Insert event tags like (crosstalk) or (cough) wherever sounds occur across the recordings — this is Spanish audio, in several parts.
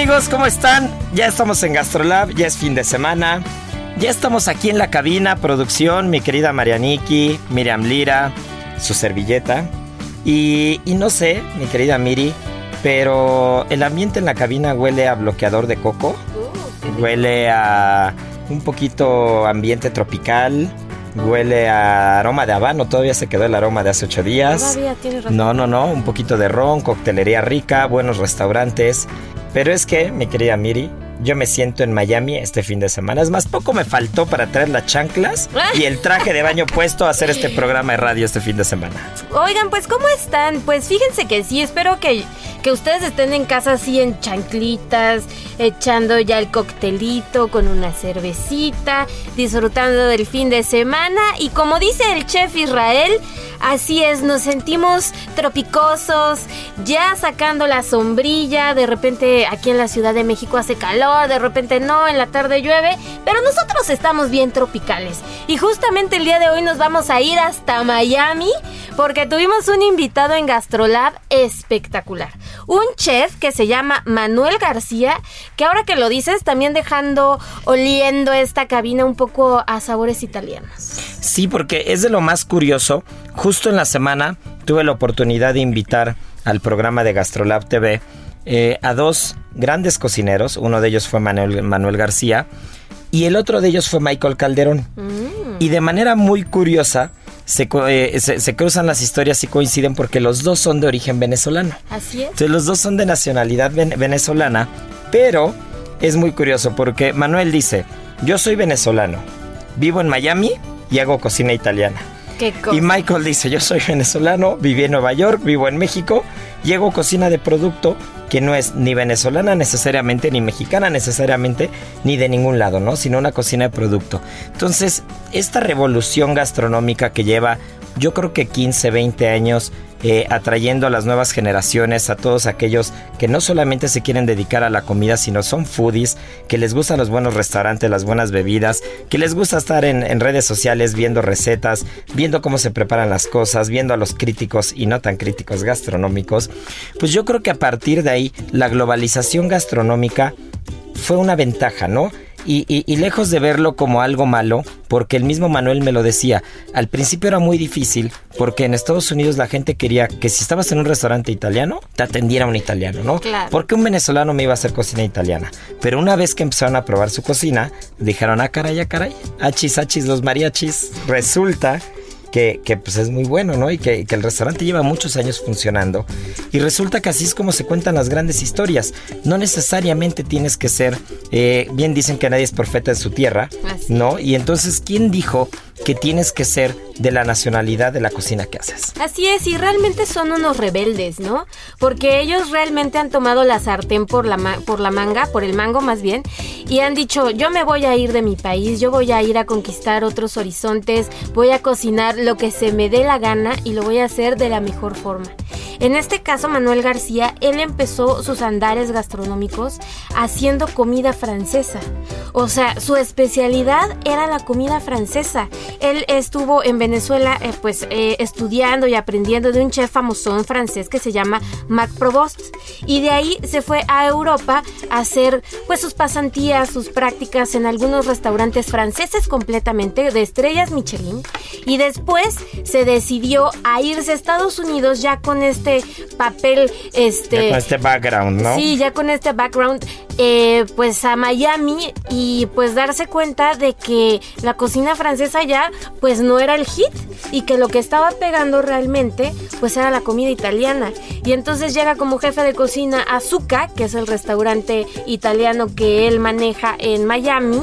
amigos, ¿cómo están? Ya estamos en GastroLab, ya es fin de semana. Ya estamos aquí en la cabina, producción, mi querida Marianiki, Miriam Lira, su servilleta. Y, y no sé, mi querida Miri, pero el ambiente en la cabina huele a bloqueador de coco, huele a un poquito ambiente tropical, huele a aroma de habano, todavía se quedó el aroma de hace ocho días. Todavía tiene razón. No, no, no, un poquito de ron, coctelería rica, buenos restaurantes. Pero es que, mi querida Miri, yo me siento en Miami este fin de semana. Es más, poco me faltó para traer las chanclas y el traje de baño puesto a hacer este (laughs) programa de radio este fin de semana. Oigan, pues ¿cómo están? Pues fíjense que sí, espero que, que ustedes estén en casa así en chanclitas, echando ya el coctelito con una cervecita, disfrutando del fin de semana y como dice el chef Israel, así es, nos sentimos tropicosos, ya sacando la sombrilla, de repente aquí en la Ciudad de México hace calor, de repente no, en la tarde llueve, pero nosotros estamos bien tropicales. Y justamente el día de hoy nos vamos a ir hasta Miami porque tuvimos un invitado en Gastrolab espectacular. Un chef que se llama Manuel García, que ahora que lo dices, también dejando, oliendo esta cabina un poco a sabores italianos. Sí, porque es de lo más curioso. Justo en la semana tuve la oportunidad de invitar al programa de Gastrolab TV eh, a dos grandes cocineros. Uno de ellos fue Manuel, Manuel García y el otro de ellos fue Michael Calderón. Y de manera muy curiosa se, eh, se- se cruzan las historias y coinciden porque los dos son de origen venezolano. Así es. Entonces los dos son de nacionalidad ven- venezolana, pero es muy curioso porque Manuel dice, yo soy venezolano, vivo en Miami y hago cocina italiana. Qué cosa. Y Michael dice, yo soy venezolano, viví en Nueva York, vivo en México y hago cocina de producto que no es ni venezolana necesariamente, ni mexicana necesariamente, ni de ningún lado, ¿no? Sino una cocina de producto. Entonces, esta revolución gastronómica que lleva, yo creo que 15, 20 años, eh, atrayendo a las nuevas generaciones, a todos aquellos que no solamente se quieren dedicar a la comida, sino son foodies, que les gustan los buenos restaurantes, las buenas bebidas, que les gusta estar en, en redes sociales viendo recetas, viendo cómo se preparan las cosas, viendo a los críticos y no tan críticos gastronómicos, pues yo creo que a partir de ahí la globalización gastronómica fue una ventaja, ¿no? Y, y- y lejos de verlo como algo malo, porque el mismo Manuel me lo decía, al principio era muy difícil, porque en Estados Unidos la gente quería que si estabas en un restaurante italiano, te atendiera un italiano, ¿no? Claro. Porque un venezolano me iba a hacer cocina italiana. Pero una vez que empezaron a probar su cocina, dijeron, ah, caray, ah, caray, achis, achis, los mariachis. Resulta que, que, pues es muy bueno, ¿no? Y que, que el restaurante lleva muchos años funcionando. Y resulta que así es como se cuentan las grandes historias. No necesariamente tienes que ser, eh, bien dicen que nadie es profeta en su tierra, Así ¿no? Y entonces, ¿quién dijo que tienes que ser de la nacionalidad de la cocina que haces? Así es, y realmente son unos rebeldes, ¿no? Porque ellos realmente han tomado la sartén por la, por la manga, por el mango más bien, y han dicho, yo me voy a ir de mi país, yo voy a ir a conquistar otros horizontes, voy a cocinar lo que se me dé la gana y lo voy a hacer de la mejor forma. En este caso, Manuel García, él empezó sus andares gastronómicos haciendo comida francesa. O sea, su especialidad era la comida francesa. Él estuvo en Venezuela, eh, pues, eh, estudiando y aprendiendo de un chef famosón francés que se llama Mac Provost. y de ahí se fue a Europa a hacer pues sus pasantías, sus prácticas en algunos restaurantes franceses completamente de estrellas Michelin y después se decidió a irse a Estados Unidos ya con este papel este con este background, ¿no? Sí, ya con este background eh, pues a Miami y pues darse cuenta de que la cocina francesa ya pues no era el hit y que lo que estaba pegando realmente pues era la comida italiana. Y entonces llega como jefe de cocina a Zucca, que es el restaurante italiano que él maneja en Miami.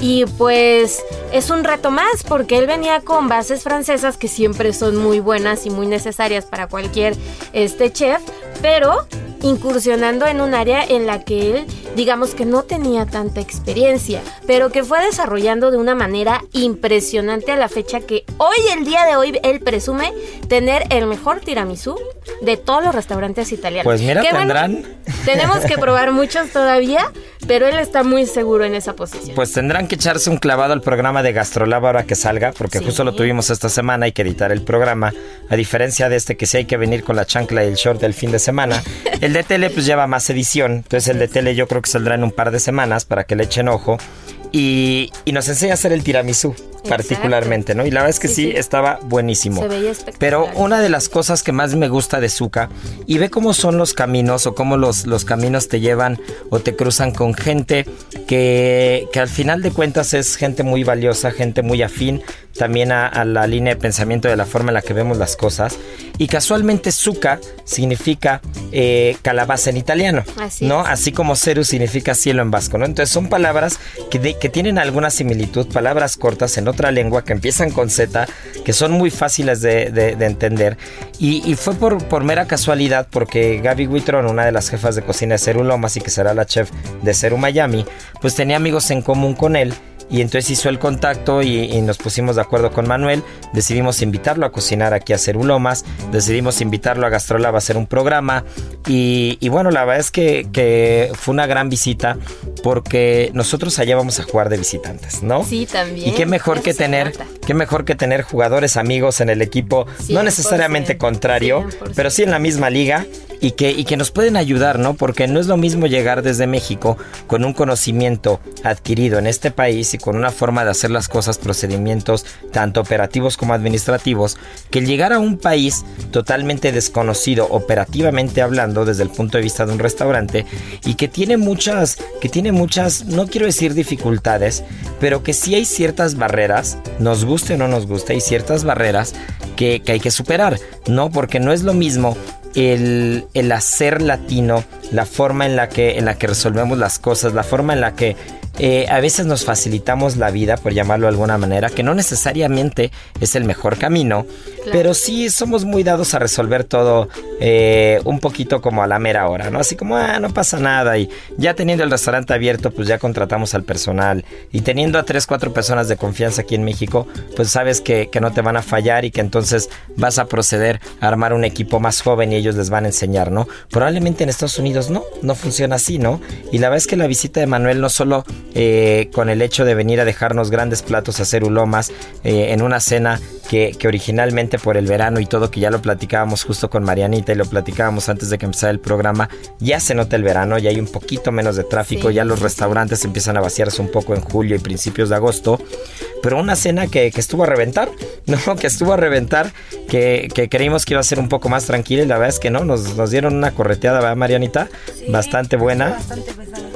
Y pues es un reto más porque él venía con bases francesas que siempre son muy buenas y muy necesarias para cualquier este chef, pero incursionando en un área en la que él, digamos que no tenía tanta experiencia, pero que fue desarrollando de una manera impresionante a la fecha que hoy, el día de hoy, él presume tener el mejor tiramisú de todos los restaurantes italianos. Pues mira, tendrán. tenemos que probar (laughs) muchos todavía, pero él está muy seguro en esa posición. Pues tendrán que echarse un clavado al programa de Gastrolab ahora que salga, porque justo lo tuvimos esta semana, hay que editar el programa, a diferencia de este que sí hay que venir con la chancla y el short del fin de semana. (laughs) El de tele pues lleva más edición, entonces el de tele yo creo que saldrá en un par de semanas para que le echen ojo. Y, nos enseña a hacer el tiramisú particularmente, ¿no? Y la verdad es que sí, estaba buenísimo. Se veía espectacular. Pero una de las cosas que más me gusta de Zuka, y ve cómo son los caminos o cómo los, los caminos te llevan o te cruzan con gente que, que al final de cuentas es gente muy valiosa, gente muy afín también a, la línea de pensamiento de la forma en la que vemos las cosas. Y casualmente Zuka significa eh, calabaza en italiano, Así ¿no? es. Así como Ceru significa cielo en vasco, ¿no? Entonces son palabras que, de- que tienen alguna similitud, palabras cortas en otra lengua que empiezan con Z, que son muy fáciles de, de- de entender. Y, y fue por, por mera casualidad, porque Gaby Huitrón, una de las jefas de cocina de Ceru Lomas y que será la chef de Ceru Miami, pues tenía amigos en común con él. Y entonces hizo el contacto y, y nos pusimos de acuerdo con Manuel. Decidimos invitarlo a cocinar aquí a Cerulomas. Decidimos invitarlo a Gastrolab a hacer un programa. Y, y bueno, la verdad es que, que fue una gran visita porque nosotros allá vamos a jugar de visitantes, ¿no? Sí, también. Y qué mejor que tener, qué mejor que tener jugadores amigos en el equipo, no 100%, necesariamente contrario, 100%. pero sí en la misma liga y que, y que nos pueden ayudar, ¿no? Porque no es lo mismo llegar desde México con un conocimiento adquirido en este país y con una forma de hacer las cosas, procedimientos tanto operativos como administrativos, que el llegar a un país totalmente desconocido operativamente hablando desde el punto de vista de un restaurante y que tiene muchas, que tiene muchas, no quiero decir dificultades, pero que sí hay ciertas barreras, nos guste o no nos guste, hay ciertas barreras que, que hay que superar, ¿no? Porque no es lo mismo el, el hacer latino, la forma en la que, en la que resolvemos las cosas, la forma en la que eh, a veces nos facilitamos la vida, por llamarlo de alguna manera, que no necesariamente es el mejor camino, pero sí somos muy dados a resolver todo eh, un poquito como a la mera hora, ¿no? Así como, ah, no pasa nada, y ya teniendo el restaurante abierto, pues ya contratamos al personal, y teniendo a tres, cuatro personas de confianza aquí en México, pues sabes que, que no te van a fallar y que entonces vas a proceder a armar un equipo más joven y ellos les van a enseñar, ¿no? Probablemente en Estados Unidos no, no funciona así, ¿no? Y la verdad es que la visita de Manuel no solo eh, con el hecho de venir a dejarnos grandes platos a hacer ulomas eh, en una cena que, que originalmente por el verano y todo, que ya lo platicábamos justo con Marianita y lo platicábamos antes de que empezara el programa, ya se nota el verano, ya hay un poquito menos de tráfico, Sí. ya los restaurantes empiezan a vaciarse un poco en julio y principios de agosto, pero una cena que, que estuvo a reventar, (laughs) ¿no? Que estuvo a reventar, que, que creímos que iba a ser un poco más tranquila y la verdad es que no, nos, nos dieron una correteada, ¿verdad, Marianita? bastante buena.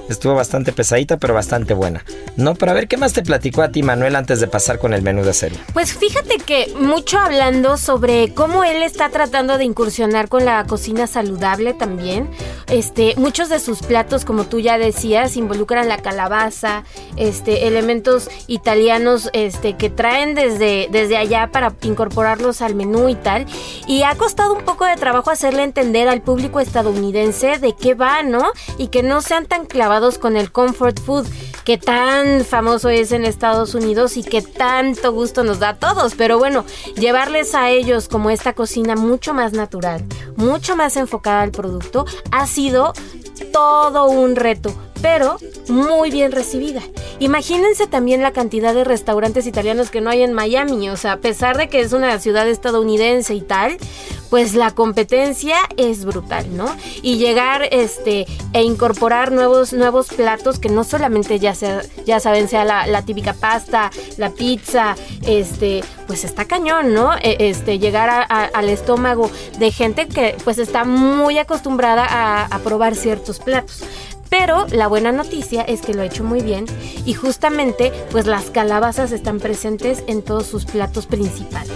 Estuvo bastante pesadita, pero bastante buena. No, pero a ver, ¿qué más te platicó a ti, Manuel, antes de pasar con el menú de serie? Pues fíjate que mucho hablando sobre cómo él está tratando de incursionar con la cocina saludable también. Este, muchos de sus platos, como tú ya decías, involucran la calabaza, este, elementos italianos, este, que traen desde, desde allá para incorporarlos al menú y tal. Y ha costado un poco de trabajo hacerle entender al público estadounidense de qué va, ¿no? Y que no sean tan clavados con el comfort food que tan famoso es en Estados Unidos y que tanto gusto nos da a todos. Pero bueno, llevarles a ellos como esta cocina mucho más natural, mucho más enfocada al producto, ha sido todo un reto, pero muy bien recibida. Imagínense también la cantidad de restaurantes italianos que no hay en Miami, o sea, a pesar de que es una ciudad estadounidense y tal, pues la competencia es brutal, ¿no? Y llegar este e incorporar nuevos nuevos platos que no solamente ya sea ya saben sea la, típica pasta, la pizza, este pues está cañón, ¿no? E, este llegar al estómago de gente que pues está muy acostumbrada a, a probar ciertos platos. Pero la buena noticia es que lo ha hecho muy bien y justamente pues las calabazas están presentes en todos sus platos principales.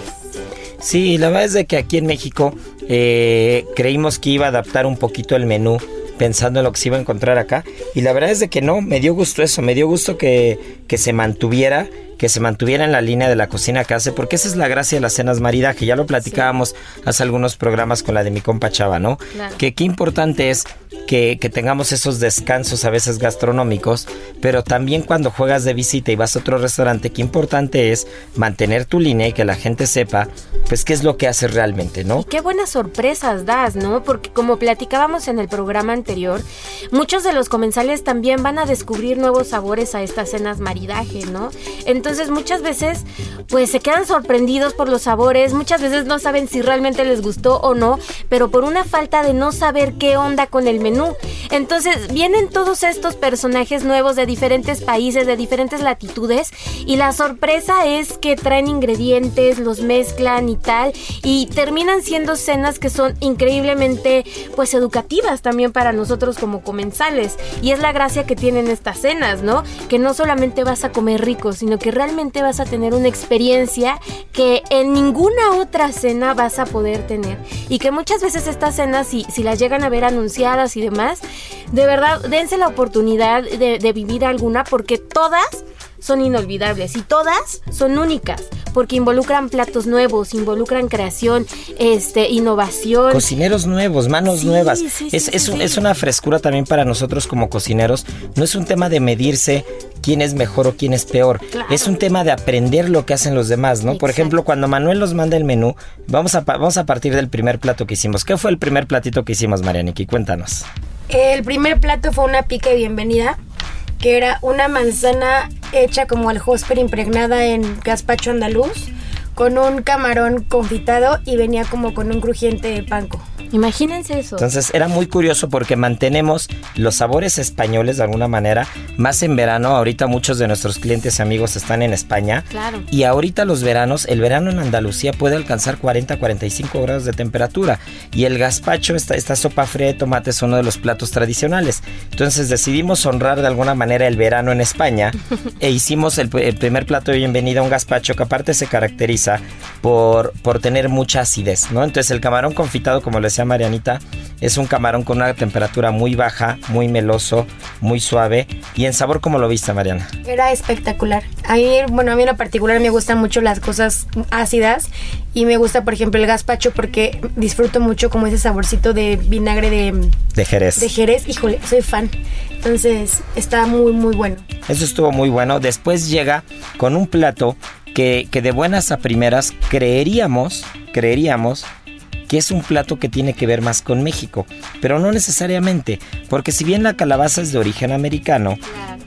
Sí, la verdad es de que aquí en México eh, creímos que iba a adaptar un poquito el menú pensando en lo que se iba a encontrar acá. Y la verdad es de que no, me dio gusto eso, me dio gusto que, que se mantuviera que se mantuviera en la línea de la cocina que hace, porque esa es la gracia de las cenas maridaje. Ya lo platicábamos hace algunos programas con la de mi compa Chava, ¿no? Que qué importante es que, que, tengamos esos descansos a veces gastronómicos, pero también cuando juegas de visita y vas a otro restaurante, qué importante es mantener tu línea y que la gente sepa, pues, qué es lo que haces realmente, ¿no? Y qué buenas sorpresas das, ¿no? Porque como platicábamos en el programa anterior, muchos de los comensales también van a descubrir nuevos sabores a estas cenas maridaje, ¿no? Entonces, entonces muchas veces pues se quedan sorprendidos por los sabores, muchas veces no saben si realmente les gustó o no, pero por una falta de no saber qué onda con el menú. Entonces vienen todos estos personajes nuevos de diferentes países, de diferentes latitudes y la sorpresa es que traen ingredientes, los mezclan y tal y terminan siendo cenas que son increíblemente pues educativas también para nosotros como comensales y es la gracia que tienen estas cenas, ¿no? Que no solamente vas a comer rico, sino que realmente vas a tener una experiencia que en ninguna otra cena vas a poder tener. Y que muchas veces estas cenas, si, si las llegan a ver anunciadas y demás, de verdad, dense la oportunidad de, de vivir alguna porque todas son inolvidables y todas son únicas porque involucran platos nuevos, involucran creación, este, innovación. Cocineros nuevos, manos nuevas. es, es, es, una frescura también para nosotros como cocineros. No es un tema de medirse quién es mejor o quién es peor. Es un tema de aprender lo que hacen los demás, ¿no? Por ejemplo, cuando Manuel nos manda el menú, vamos a, vamos a partir del primer plato que hicimos. ¿Qué fue el primer platito que hicimos, Marianiki? Cuéntanos. El primer plato fue una pica de bienvenida que era una manzana hecha como al hosper impregnada en gazpacho andaluz con un camarón confitado y venía como con un crujiente panco. Imagínense eso. Entonces era muy curioso porque mantenemos los sabores españoles de alguna manera, más en verano. Ahorita muchos de nuestros clientes y amigos están en España. Claro. Y ahorita los veranos, el verano en Andalucía puede alcanzar 40, 45 grados de temperatura. Y el gazpacho, esta, esta sopa fría de tomate, es uno de los platos tradicionales. Entonces decidimos honrar de alguna manera el verano en España (laughs) e hicimos el, primer plato de bienvenida a un gazpacho que aparte se caracteriza por, por tener mucha acidez, ¿no? Entonces el camarón confitado, como les Marianita, es un camarón con una temperatura muy baja, muy meloso, muy suave. ¿Y en sabor cómo lo viste, Mariana? Era espectacular. A mí, bueno, a mí en particular me gustan mucho las cosas ácidas y me gusta, por ejemplo, el gazpacho porque disfruto mucho como ese saborcito de vinagre de... De Jerez. De Jerez, híjole, soy fan. Entonces, está muy, muy bueno. Eso estuvo muy bueno. Después llega con un plato que, que de buenas a primeras creeríamos, creeríamos que es un plato que tiene que ver más con México, pero no necesariamente, porque si bien la calabaza es de origen americano,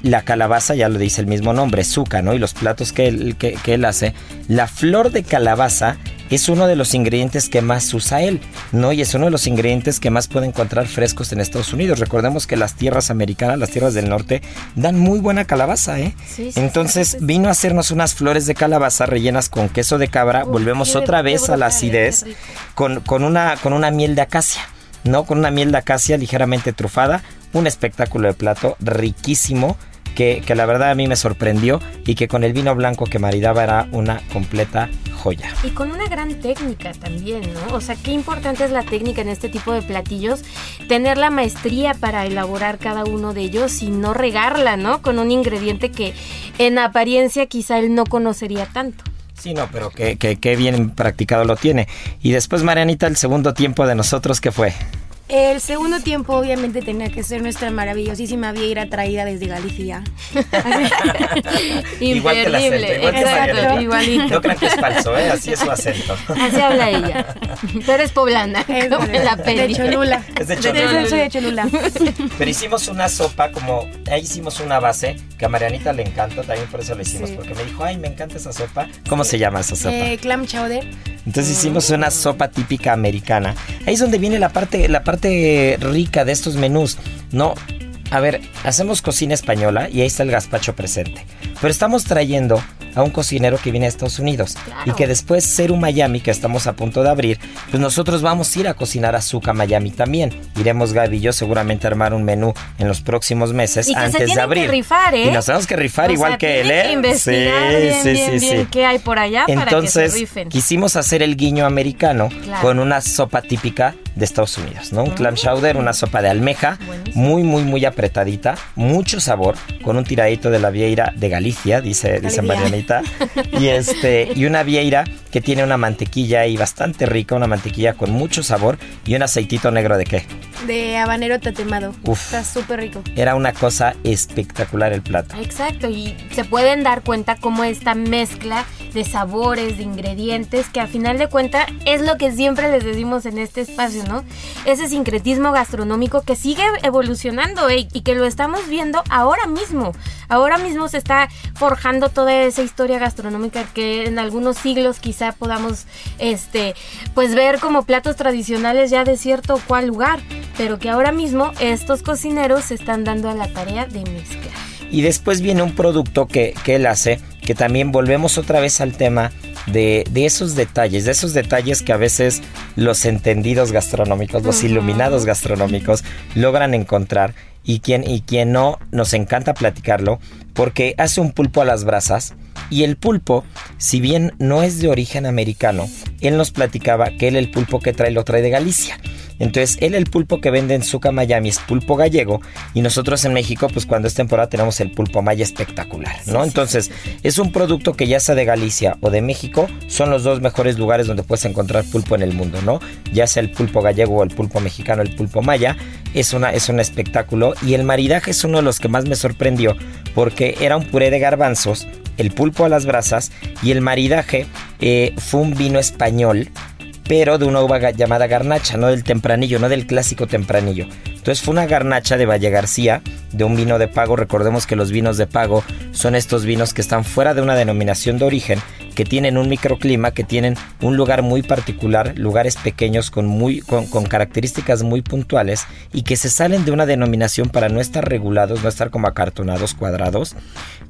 la calabaza ya lo dice el mismo nombre, zuca, ¿no? Y los platos que él, que, que él hace, la flor de calabaza es uno de los ingredientes que más usa él, ¿no? Y es uno de los ingredientes que más puede encontrar frescos en Estados Unidos. Recordemos que las tierras americanas, las tierras del norte, dan muy buena calabaza, ¿eh? Entonces vino a hacernos unas flores de calabaza rellenas con queso de cabra. Volvemos otra vez a la acidez con, con, una, con una miel de acacia, ¿no? Con una miel de acacia ligeramente trufada. Un espectáculo de plato riquísimo que, la verdad a mí me sorprendió y que con el vino blanco que maridaba era una completa joya. Y con una gran técnica también, ¿no? O sea, qué importante es la técnica en este tipo de platillos, tener la maestría para elaborar cada uno de ellos y no regarla, ¿no? Con un ingrediente que en apariencia quizá él no conocería tanto. Sí, no, pero que, bien practicado lo tiene. Y después, Marianita, el segundo tiempo de nosotros, ¿qué fue? El segundo tiempo obviamente tenía que ser nuestra maravillosísima vieira traída desde Galicia. (laughs) Igual que el acento, Imperdible, igual que exacto, Marianita. igualito. No crean que es falso, ¿eh? Así es su acento. Así habla ella. Pero es poblana, Es como en la de peli. Cholula. Es de Cholula. Yo soy de Cholula. Pero hicimos una sopa como, ahí hicimos una base que a Marianita le encantó, también por eso la hicimos, Sí. porque me dijo, ay, me encanta esa sopa. ¿Cómo se llama esa sopa? Eh, clam chowder. Entonces hicimos una sopa típica americana. Ahí es donde viene la parte, la parte rica de estos menús. No, a ver, hacemos cocina española y ahí está el gazpacho presente. Pero estamos trayendo a un cocinero que viene de Estados Unidos Claro. y que después Ceru Miami, que estamos a punto de abrir, pues nosotros vamos a ir a cocinar azúcar Miami también. Iremos Gaby y yo seguramente a armar un menú en los próximos meses Y que se antes de tienen que abrir. rifar, ¿eh? Y nos tenemos que rifar O igual sea, que él, ¿eh? que investigar bien, bien, bien qué hay por allá para que se Entonces, rifen. quisimos hacer el guiño americano Claro. con una sopa típica de Estados Unidos, ¿no? Un clam chowder, una sopa de almeja, Buenísimo. muy, muy, muy apretadita, mucho sabor, con un tiradito de la vieira de Galicia, dice. Marianita, y este, y una vieira que tiene una mantequilla ahí bastante rica, una mantequilla con mucho sabor y un aceitito negro de qué. De habanero tatemado. Uf. Está súper rico. Era una cosa espectacular el plato. Exacto, y se pueden dar cuenta cómo esta mezcla de sabores, de ingredientes, que a final de cuentas es lo que siempre les decimos en este espacio, ¿no? Ese sincretismo gastronómico que sigue evolucionando y que lo estamos viendo ahora mismo. Ahora mismo se está forjando toda esa historia gastronómica que en algunos siglos quizá podamos este pues ver como platos tradicionales ya de cierto cual lugar, pero que ahora mismo estos cocineros se están dando a la tarea de mezclar. Y después viene un producto que, que él hace, que también volvemos otra vez al tema de, de esos detalles, de esos detalles que a veces los entendidos gastronómicos, los iluminados gastronómicos logran encontrar y quien, y quien no, nos encanta platicarlo, porque hace un pulpo a las brasas y el pulpo, si bien no es de origen americano, él nos platicaba que él el pulpo que trae lo trae de Galicia. Entonces, él el pulpo que vende en Zuca Miami es pulpo gallego y nosotros en México, pues cuando es temporada tenemos el pulpo maya espectacular, ¿no? Entonces, es un producto que ya sea de Galicia o de México, son los dos mejores lugares donde puedes encontrar pulpo en el mundo, ¿no? Ya sea el pulpo gallego o el pulpo mexicano, el pulpo maya, es, una, es un espectáculo y el maridaje es uno de los que más me sorprendió porque era un puré de garbanzos, el pulpo a las brasas y el maridaje eh, fue un vino español pero de una uva llamada garnacha, no del tempranillo, no del clásico tempranillo. Entonces fue una garnacha de Valle García, de un vino de pago. Recordemos que los vinos de pago son estos vinos que están fuera de una denominación de origen, que tienen un microclima, que tienen un lugar muy particular, lugares pequeños con, muy, con características muy puntuales y que se salen de una denominación para no estar regulados, no estar como acartonados, cuadrados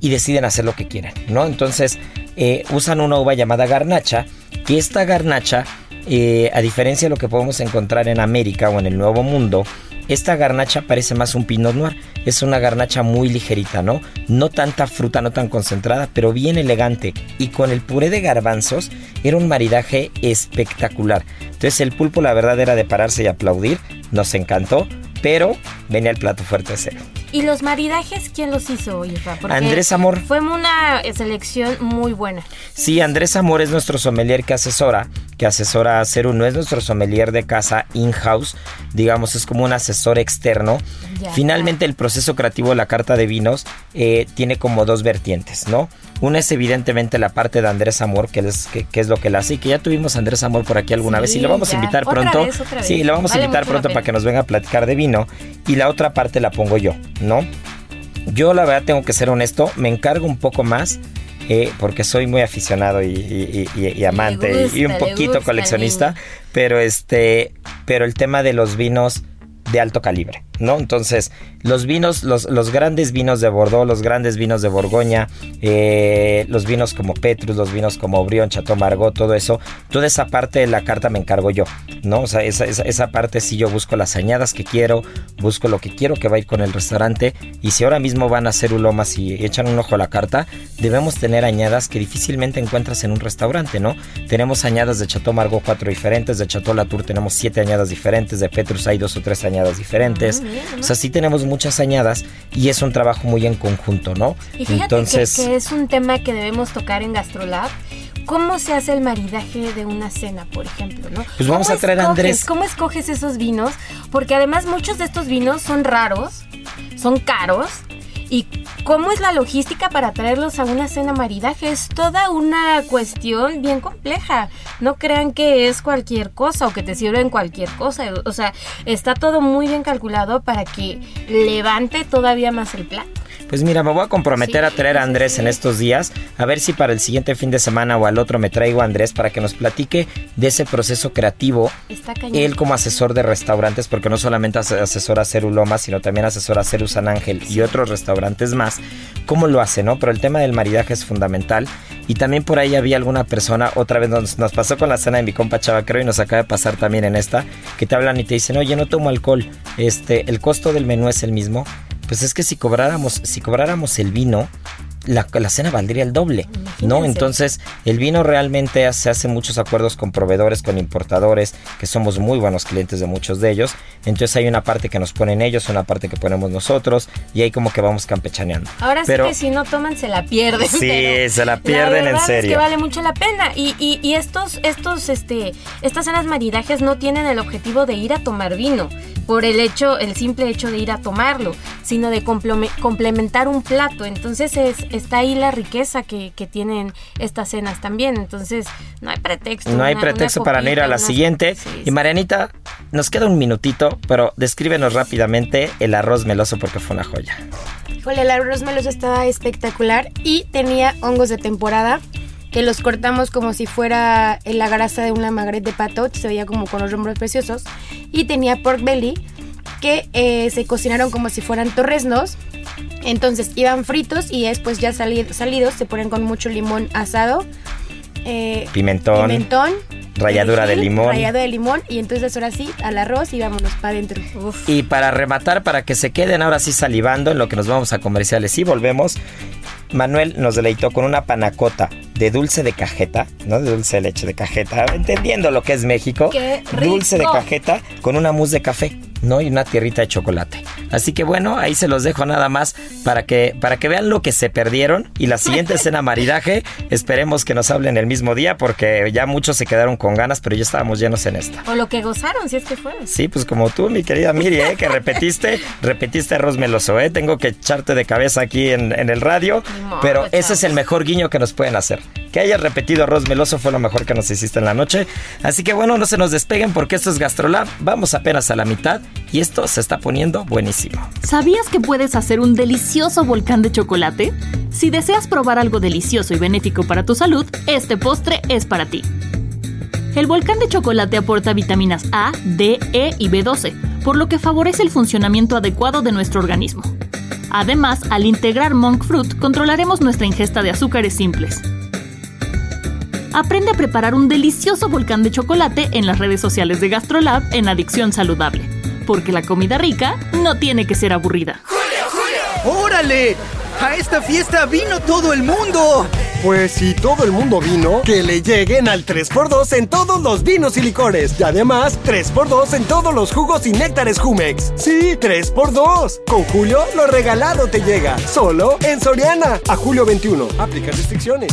y deciden hacer lo que quieren, ¿no? Entonces eh, usan una uva llamada garnacha, que esta garnacha eh, a diferencia de lo que podemos encontrar en América o en el Nuevo Mundo, esta garnacha parece más un Pinot Noir. Es una garnacha muy ligerita, ¿no? No tanta fruta, no tan concentrada, pero bien elegante. Y con el puré de garbanzos era un maridaje espectacular. Entonces el pulpo la verdad era de pararse y aplaudir. Nos encantó, pero venía el plato fuerte cero. ¿Y los maridajes quién los hizo? Porque Andrés Amor. Fue una selección muy buena. Sí, Andrés Amor es nuestro sommelier que asesora, que asesora a Ceru, no es nuestro sommelier de casa in-house, digamos, es como un asesor externo. Ya, Finalmente el proceso creativo de la carta de vinos eh, tiene como dos vertientes, ¿no? Una es evidentemente la parte de Andrés Amor, que es, que, que es lo que él hace, y que ya tuvimos a Andrés Amor por aquí alguna Sí, vez, y lo vamos a invitar Otra pronto. vez, otra Sí, lo vamos Vale a invitar la pronto para que nos venga a platicar de vino. Y la otra parte la pongo yo, ¿no? Yo la verdad tengo que ser honesto, me encargo un poco más eh, porque soy muy aficionado y, y- y- y- y amante y- y, un poquito coleccionista, pero este, pero el tema de los vinos de alto calibre, ¿no? Entonces, los vinos, los, los grandes vinos de Bordeaux, los grandes vinos de Borgoña, eh, los vinos como Petrus, los vinos como Brion, Chateau Margaux, todo eso, toda esa parte de la carta me encargo yo, ¿no? O sea, esa, esa, esa parte sí yo busco las añadas que quiero, busco lo que quiero que va a ir con el restaurante, y si ahora mismo van a hacer ulomas y echan un ojo a la carta, debemos tener añadas que difícilmente encuentras en un restaurante, ¿no? Tenemos añadas de Chateau Margaux cuatro diferentes, de Chateau Latour tenemos siete añadas diferentes, de Petrus hay dos o tres añadas diferentes. Bien, ¿no? O sea, sí tenemos muchas añadas y es un trabajo muy en conjunto, ¿no? Y fíjate Entonces, que, que es un tema que debemos tocar en GastroLab ¿cómo se hace el maridaje de una cena, por ejemplo? ¿no? Pues vamos ¿Cómo a traer a Andrés. ¿Cómo escoges esos vinos? Porque además muchos de estos vinos son raros, son caros. ¿Y cómo es la logística para traerlos a una cena maridaje? Es toda una cuestión bien compleja. No crean que es cualquier cosa o que te sirven cualquier cosa. O sea, está todo muy bien calculado para que levante todavía más el plato. Pues mira, me voy a comprometer Sí, a traer a Andrés sí. en estos días, a ver si para el siguiente fin de semana o al otro me traigo a Andrés para que nos platique de ese proceso creativo. Está cañón. Él como asesor de restaurantes, porque no solamente ase- asesora Ceruloma, sino también asesora Ceru San Ángel y otros restaurantes más, cómo lo hace, ¿no? Pero el tema del maridaje es fundamental. Y también por ahí había alguna persona, otra vez nos, nos pasó con la cena de mi compa Chava, creo, y nos acaba de pasar también en esta, que te hablan y te dicen, oye, no tomo alcohol, este, el costo del menú es el mismo. Pues es que si cobráramos, si cobráramos el vino, la, la cena valdría el doble, ¿no? Entonces, el vino realmente se hace muchos acuerdos con proveedores, con importadores, que somos muy buenos clientes de muchos de ellos. Entonces hay una parte que nos ponen ellos, una parte que ponemos nosotros, y ahí como que vamos campechaneando. Ahora Pero- sí que si no toman se la pierden. Sí, pero se la pierden en verdad Es serio. que vale mucho la pena. Y, y, y estos, estos, este, estas cenas maridajes no tienen el objetivo de ir a tomar vino por el hecho, el simple hecho de ir a tomarlo, sino de complementar un plato. Entonces es, está ahí la riqueza que, que tienen estas cenas también. Entonces no hay pretexto. No hay una- pretexto una para no ir a la una- siguiente. Sí, Y. Marianita, nos queda un minutito, pero descríbenos rápidamente el arroz meloso porque fue una joya. Híjole, el arroz meloso estaba espectacular y tenía hongos de temporada que los cortamos como si fuera la grasa de una magret de pato, se veía como con los hombros preciosos. Y tenía pork belly que eh, se cocinaron como si fueran torreznos. Entonces iban fritos y después ya sali- salidos se ponen con mucho limón asado. eh, Pimentón. pimentón, Ralladura de limón. Ralladura de limón y entonces ahora sí al arroz y vámonos para adentro. Y para rematar, para que se queden ahora sí salivando en lo que nos vamos a comerciales y volvemos, Manuel nos deleitó con una panacota de dulce de cajeta, no de dulce de leche de cajeta, entendiendo lo que es México. ¡Qué Dulce de cajeta con una mousse de café, ¿no? Y una tierrita de chocolate. Así que bueno, ahí se los dejo nada más para que, para que vean lo que se perdieron. Y la siguiente (laughs) escena maridaje, esperemos que nos hablen el mismo día porque ya muchos se quedaron con ganas, pero ya estábamos llenos en esta. O lo que gozaron, si es que fue. Sí, pues como tú, mi querida Miri, ¿eh? que repetiste, (laughs) repetiste arroz meloso, ¿eh? Tengo que echarte de cabeza aquí en, en el radio, pero ese es el mejor guiño que nos pueden hacer. Que hayas repetido arroz meloso fue lo mejor que nos hiciste en la noche. Así que bueno, no se nos despeguen porque esto es Gastrolab, vamos apenas a la mitad y esto se está poniendo buenísimo. ¿Sabías que puedes hacer un delicioso volcán de chocolate? Si deseas probar algo delicioso y benéfico para tu salud, este postre es para ti. El volcán de chocolate aporta vitaminas A, D, E y B12, por lo que favorece el funcionamiento adecuado de nuestro organismo. Además, al integrar monk fruit, controlaremos nuestra ingesta de azúcares simples. Aprende a preparar un delicioso volcán de chocolate en las redes sociales de Gastrolab en Adicción Saludable, porque la comida rica no tiene que ser aburrida. ¡Órale! ¡A esta fiesta vino todo el mundo! Pues si todo el mundo vino, que le lleguen al 3x2 en todos los vinos y licores. Y además, 3x2 en todos los jugos y néctares Jumex. Sí, 3x2. Con Julio, lo regalado te llega. Solo en Soriana. A julio 21. Aplica restricciones.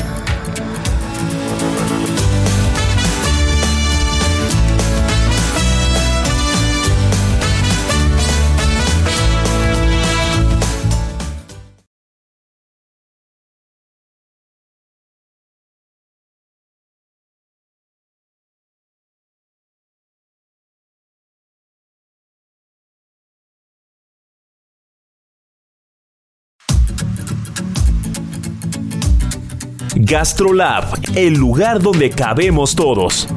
Gastrolab, el lugar donde cabemos todos.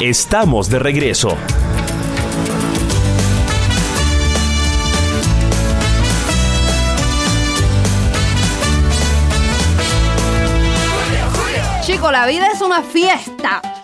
Estamos de regreso. Chico, la vida es una fiesta.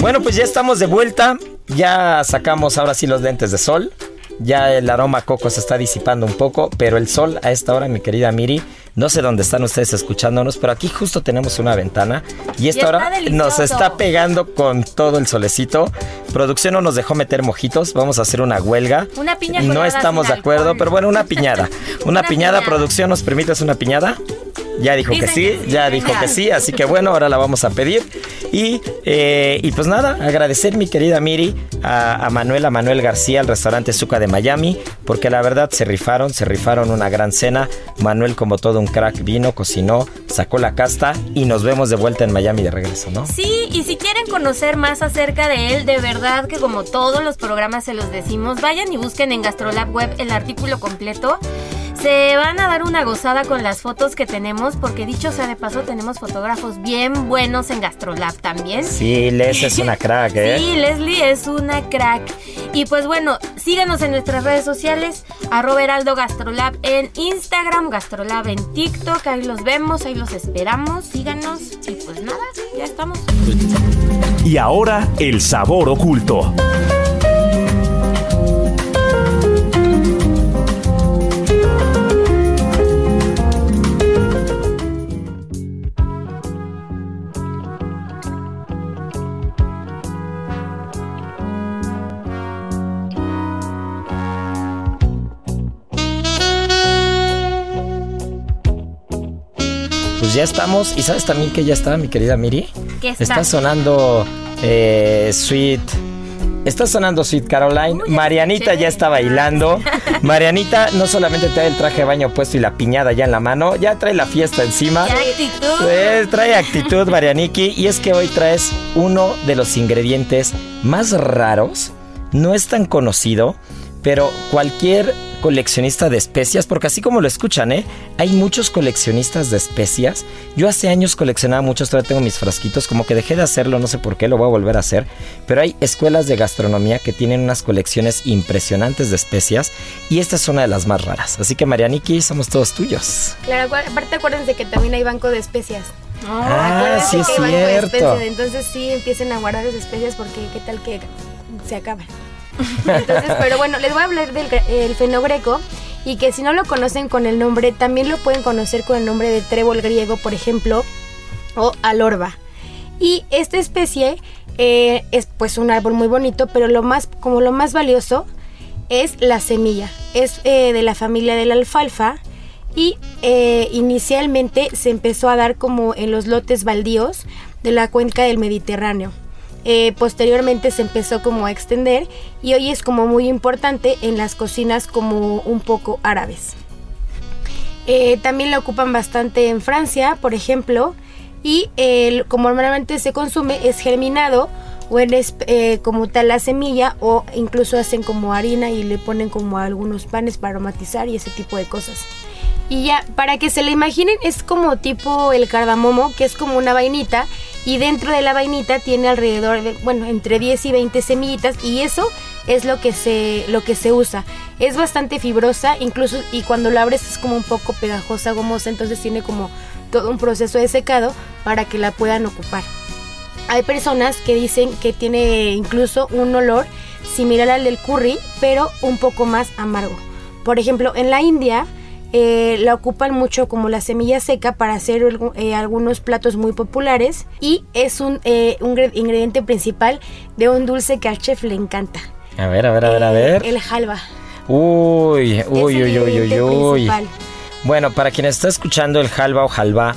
Bueno, pues ya estamos de vuelta. Ya sacamos ahora sí los lentes de sol. Ya el aroma coco se está disipando un poco, pero el sol a esta hora, mi querida Miri, no sé dónde están ustedes escuchándonos, pero aquí justo tenemos una ventana y esta hora nos está pegando con todo el solecito. Producción no nos dejó meter mojitos, vamos a hacer una huelga. Una piña No estamos de acuerdo, alcohol. pero bueno, una piñada. (laughs) Una, Una piñada, piñada. producción, ¿nos permites una piñada? Ya dijo que sí, que sí, ya dijo que sí, así que bueno, ahora la vamos a pedir. Y, eh, y pues nada, agradecer mi querida Miri a, a Manuel, a Manuel García, al restaurante Zuca de Miami, porque la verdad se rifaron, se rifaron una gran cena. Manuel, como todo un crack, vino, cocinó, sacó la casta y nos vemos de vuelta en Miami de regreso, ¿no? Sí, y si quieren conocer más acerca de él, de verdad que como todos los programas se los decimos, vayan y busquen en Gastrolab Web el artículo completo. Se van a dar una gozada con las fotos que tenemos, porque dicho sea de paso, tenemos fotógrafos bien buenos en Gastrolab también. Sí, Les es una crack, ¿eh? Sí, Leslie es una crack. Y pues bueno, síganos en nuestras redes sociales, arroba Heraldo Gastrolab en Instagram, Gastrolab en TikTok, ahí los vemos, ahí los esperamos, síganos y pues nada, ya estamos. Y ahora, el sabor oculto. Pues ya estamos. ¿Y sabes también que ya está, mi querida Miri? ¿Qué está? sonando eh, Sweet. Está sonando Sweet Caroline. Uy, Marianita ya está bailando. (laughs) Marianita no solamente trae el traje de baño puesto y la piñada ya en la mano, ya trae la fiesta encima. ¡Qué actitud! Eh, trae actitud, Marianiki. Y es que hoy traes uno de los ingredientes más raros. No es tan conocido, pero cualquier coleccionista de especias, porque así como lo escuchan, ¿eh? Hay muchos coleccionistas de especias. Yo hace años coleccionaba muchos, todavía tengo mis frasquitos, como que dejé de hacerlo, no sé por qué, lo voy a volver a hacer. Pero hay escuelas de gastronomía que tienen unas colecciones impresionantes de especias y esta es una de las más raras. Así que Marianiki, somos todos tuyos. Claro, aparte acuérdense que también hay banco de especias. Ah, Acuérdense sí es que cierto. especias, Entonces sí empiecen a guardar las especias porque qué tal que se acaban. Entonces, pero bueno, les voy a hablar del el fenogreco y que si no lo conocen con el nombre, también lo pueden conocer con el nombre de trébol griego, por ejemplo, o alorba. Y esta especie eh, es pues un árbol muy bonito, pero lo más, como lo más valioso es la semilla. Es eh, de la familia de la alfalfa y eh, inicialmente se empezó a dar como en los lotes baldíos de la cuenca del Mediterráneo. Eh, posteriormente se empezó como a extender y hoy es como muy importante en las cocinas como un poco árabes. Eh, también la ocupan bastante en Francia, por ejemplo, y como normalmente se consume es germinado o es eh, como tal la semilla o incluso hacen como harina y le ponen como algunos panes para aromatizar y ese tipo de cosas. Y ya, para que se le imaginen, es como tipo el cardamomo, que es como una vainita, y dentro de la vainita tiene alrededor de, bueno, entre 10 y 20 semillitas, y eso es lo que se, lo que se usa. Es bastante fibrosa, incluso, y cuando lo abres es como un poco pegajosa, gomosa, entonces tiene como todo un proceso de secado para que la puedan ocupar. Hay personas que dicen que tiene incluso un olor similar al del curry, pero un poco más amargo. Por ejemplo, en la India eh, la ocupan mucho como la semilla seca para hacer eh, algunos platos muy populares y es un, eh, un ingrediente principal de un dulce que al chef le encanta. A ver, a ver, a ver, a ver. El halva. Uy, uy, uy, uy, uy, uy. Bueno, para quien está escuchando el halva o halva,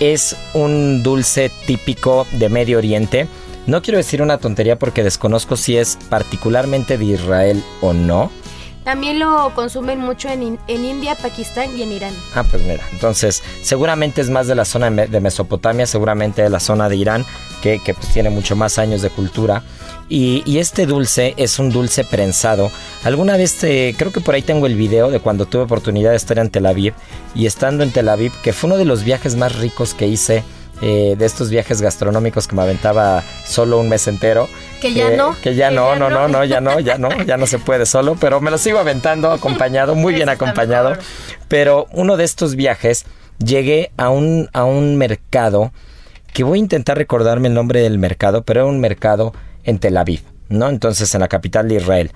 es un dulce típico de Medio Oriente. No quiero decir una tontería porque desconozco si es particularmente de Israel o no. También lo consumen mucho en, en India, Pakistán y en Irán. Ah, pues mira, entonces seguramente es más de la zona de Mesopotamia, seguramente de la zona de Irán, que, que, pues tiene mucho más años de cultura. Y, y este dulce es un dulce prensado. Alguna vez, te- creo que por ahí tengo el video de cuando tuve oportunidad de estar en Tel Aviv. Y estando en Tel Aviv, que fue uno de los viajes más ricos que hice, eh, de estos viajes gastronómicos que me aventaba solo un mes entero. Que ya Eh, no. Que ya Que no, ya no, no, no. no, ya no, ya no, ya no se puede solo, pero me lo sigo aventando acompañado, muy bien acompañado. mejor. Pero uno de estos viajes llegué a un, a un mercado que voy a intentar recordarme el nombre del mercado, pero era un mercado en Tel Aviv, ¿no? Entonces en la capital de Israel.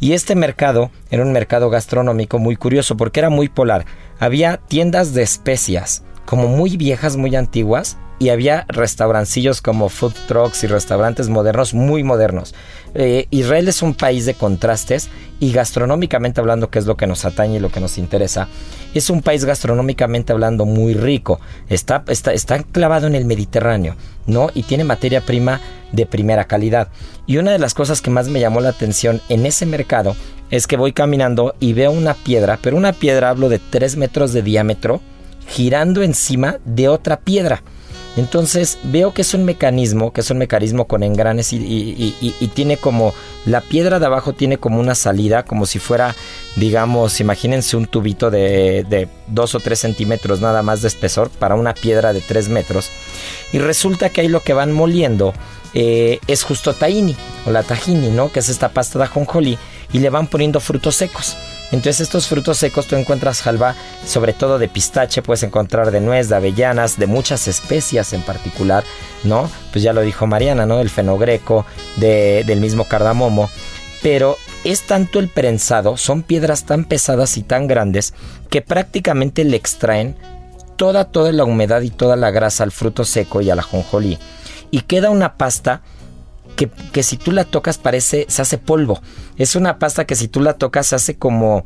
Y este mercado era un mercado gastronómico muy curioso porque era muy polar. Había tiendas de especias, como muy viejas, muy antiguas, y había restaurancillos como food trucks y restaurantes modernos, muy modernos. Eh, Israel es un país de contrastes y gastronómicamente hablando, que es lo que nos atañe y lo que nos interesa, es un país gastronómicamente hablando muy rico. Está, está, está clavado en el Mediterráneo, ¿no? Y tiene materia prima de primera calidad. Y una de las cosas que más me llamó la atención en ese mercado es que voy caminando y veo una piedra, pero una piedra hablo de 3 metros de diámetro, girando encima de otra piedra. Entonces veo que es un mecanismo, que es un mecanismo con engranes y, tiene como, la piedra de abajo tiene como una salida, como si fuera, digamos, imagínense un tubito de, de 2 o 3 centímetros nada más de espesor para una piedra de 3 metros. Y resulta que ahí lo que van moliendo eh, es justo tahini o la tahini, ¿no? Que es esta pasta de ajonjolí y le van poniendo frutos secos. Entonces estos frutos secos tú encuentras halva, sobre todo de pistache, puedes encontrar de nuez, de avellanas, de muchas especias en particular, ¿no? Pues ya lo dijo Mariana, ¿no? Del fenogreco, de, del mismo cardamomo. Pero es tanto el prensado, son piedras tan pesadas y tan grandes que prácticamente le extraen toda, toda la humedad y toda la grasa al fruto seco y al ajonjolí. Y queda una pasta que, que si tú la tocas parece, se hace polvo. Es una pasta que si tú la tocas se hace como...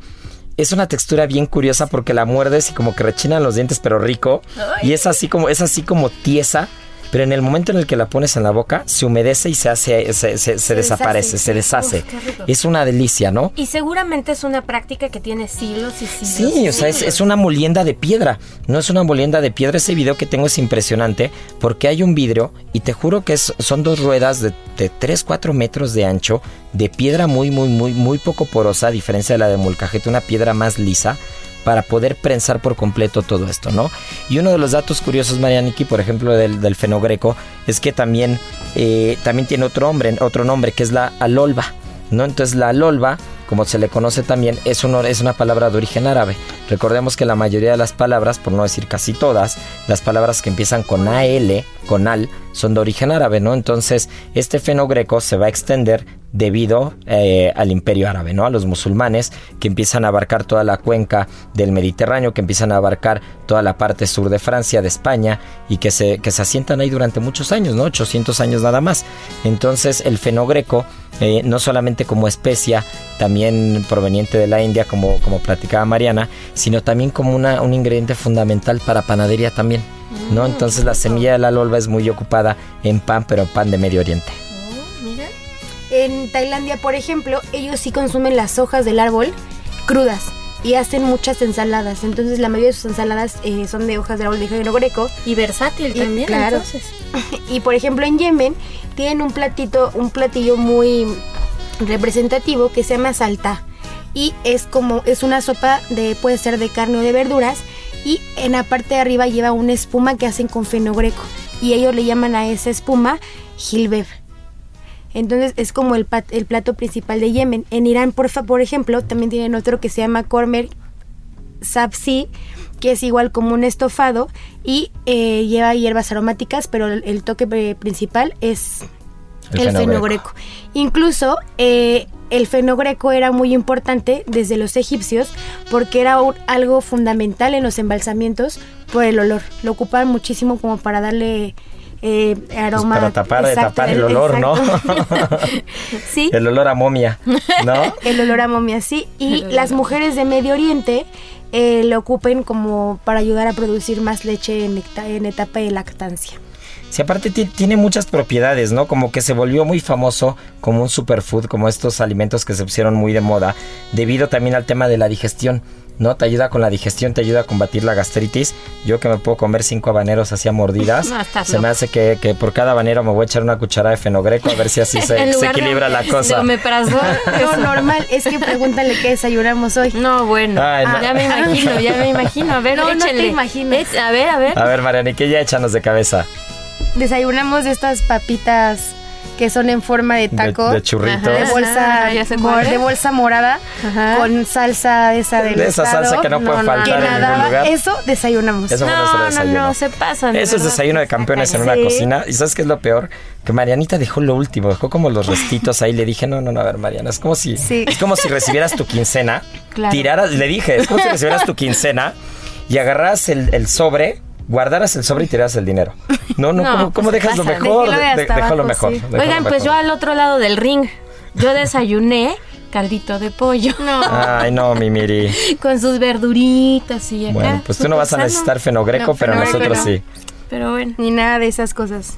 Es una textura bien curiosa porque la muerdes y como que rechinan los dientes pero rico. Y es así como, es así como tiesa. Pero en el momento en el que la pones en la boca, se humedece y se hace, se, se- se desaparece, se deshace. Uf. Es una delicia, ¿no? Y seguramente es una práctica que tiene siglos y siglos. Sí, o sea, es, es una molienda de piedra. No es una molienda de piedra. Ese video que tengo es impresionante porque hay un vidrio y te juro que es- son dos ruedas de, de 3, 4 metros de ancho, de piedra muy, muy, muy, muy poco porosa, a diferencia de la de molcajete, una piedra más lisa para poder prensar por completo todo esto, ¿no? Y uno de los datos curiosos, Marianiki, por ejemplo, del, fenogreco, es que también, eh, también tiene otro, nombre, otro nombre, que es la alolva, ¿no? Entonces la alolva, como se le conoce también, es, es una palabra de origen árabe. Recordemos que la mayoría de las palabras, por no decir casi todas, las palabras que empiezan con AL, con al, son de origen árabe, ¿no? Entonces, este fenogreco se va a extender debido eh, al imperio árabe, ¿no? A los musulmanes que empiezan a abarcar toda la cuenca del Mediterráneo, que empiezan a abarcar toda la parte sur de Francia, de España, y que se, que se asientan ahí durante muchos años, ¿no? 800 años nada más. Entonces, el fenogreco, eh, no solamente como especia, también proveniente de la India, como, como platicaba Mariana, sino también como una, un ingrediente fundamental para panadería también, ¿no? Entonces, la semilla de la lolva es muy ocupada en pan, pero pan de Medio Oriente. Oh, mira. En Tailandia, por ejemplo, ellos sí consumen las hojas del árbol crudas y hacen muchas ensaladas. Entonces, la mayoría de sus ensaladas eh, son de hojas del árbol de género greco. Y versátil Y- también, claro. entonces. (laughs) Y por ejemplo, en Yemen tienen un platito, un platillo muy representativo que se llama salta y es como es una sopa de puede ser de carne o de verduras y en la parte de arriba lleva una espuma que hacen con fenogreco y ellos le llaman a esa espuma hilbeb. Entonces es como el, pat- el plato principal de Yemen. En Irán, por, por ejemplo, también tienen otro que se llama kormer sabzi, que es igual como un estofado y eh, lleva hierbas aromáticas, pero el, el toque eh, principal es El el, fenogreco. fenogreco. Incluso eh, el fenogreco era muy importante desde los egipcios porque era un- algo fundamental en los embalsamientos por el olor. Lo ocupaban muchísimo como para darle eh, aroma. Pues para tapar, Exacto, tapar el olor, ¿no? (laughs) sí. El olor a momia, ¿no? (laughs) El olor a momia, sí. Y las mujeres de Medio Oriente eh, lo ocupen como para ayudar a producir más leche en etapa de lactancia. Sí, aparte ti- tiene muchas propiedades, ¿no? Como que se volvió muy famoso como un superfood, como estos alimentos que se pusieron muy de moda, debido también al tema de la digestión, ¿no? Te ayuda con la digestión, te ayuda a combatir la gastritis. Yo que me puedo comer cinco habaneros así a mordidas, (laughs) No, se me hace que, que por cada habanero me voy a echar una cucharada de fenogreco a ver si así (laughs) se, de- equilibra la de cosa. No, (laughs) normal, es que pregúntale qué desayunamos hoy. No, bueno. Ay, no. Ya me imagino, ya me imagino. A ver, No, no te échenle. Ech- a ver, a ver. A ver, Marianique, ya échanos de cabeza. Desayunamos de estas papitas que son en forma de taco. de churrito. de Ajá. bolsa, de bolsa morada Ajá. con salsa esa del De esa estado, salsa que no, puede No, faltar que en ningún lugar. Eso desayunamos. Eso No, no, desayuno. no, se pasan. Eso es desayuno de campeones en una Sí. cocina. ¿Y sabes qué es lo peor? Que Marianita dejó lo último, dejó como los restitos ahí. Le dije, no, no, no, a ver, Mariana, es como si, Sí. es como si recibieras tu quincena, (laughs) Claro. tiraras, le dije, es como si recibieras tu quincena y agarras el, el sobre, guardaras el sobre y tiraras el dinero. No, no, (laughs) No, ¿cómo, pues cómo dejas lo mejor? De De- abajo, mejor. sí. Oigan, pues mejor. yo al otro lado del ring. Yo (laughs) desayuné caldito de pollo. No. Ay, no, mi Miri. Con sus verduritas y acá. Bueno, pues tú no vas a necesitar fenogreco, No, pero fenogreco nosotros no. sí. Pero bueno. Ni nada de esas cosas.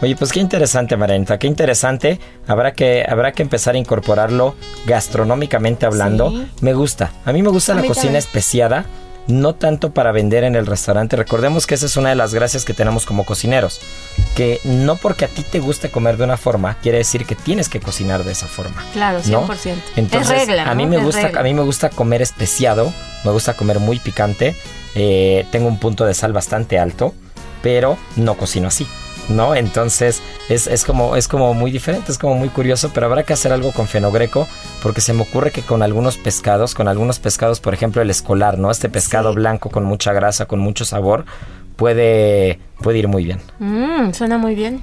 Oye, pues qué interesante, Marianita, qué interesante. Habrá que, habrá que empezar a incorporarlo gastronómicamente hablando. Sí. Me gusta. A mí me gusta A la cocina también. especiada, no tanto para vender en el restaurante. Recordemos que esa es una de las gracias que tenemos como cocineros. Que no porque a ti te guste comer de una forma, quiere decir que tienes que cocinar de esa forma. Claro, 100%. ¿no? Entonces, es regla, a mí me Es gusta, regla. a mí me gusta comer especiado, me gusta comer muy picante. eh, tengo un punto de sal bastante alto, pero no cocino así. ¿No? Entonces es, es como, es como muy diferente, es como muy curioso, pero habrá que hacer algo con fenogreco, porque se me ocurre que con algunos pescados, con algunos pescados, por ejemplo el escolar, ¿no? Este pescado Sí. blanco con mucha grasa, con mucho sabor, puede, puede ir muy bien. Mm, suena muy bien.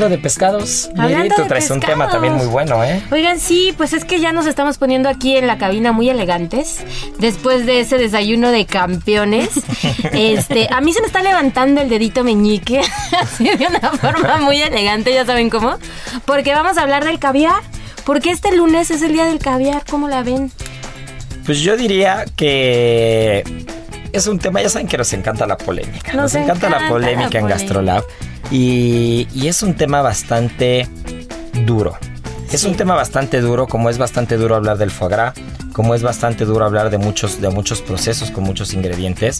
Hablando de pescados, Miri, tú traes un tema también muy bueno, ¿eh? Oigan, sí, pues es que ya nos estamos poniendo aquí en la cabina muy elegantes. Después de ese desayuno de campeones. (laughs) Este, a mí se me está levantando el dedito meñique. (laughs) Así de una forma muy elegante, ya saben cómo. Porque vamos a hablar del caviar. Porque este lunes es el día del caviar, ¿cómo la ven? Pues yo diría que es un tema, ya saben que nos encanta la polémica. Nos, Nos encanta, la polémica la en polémica. Gastrolab. Y, y es un tema bastante duro. Es un tema bastante duro, como es bastante duro hablar del foie gras, como es bastante duro hablar de muchos, de muchos procesos con muchos ingredientes,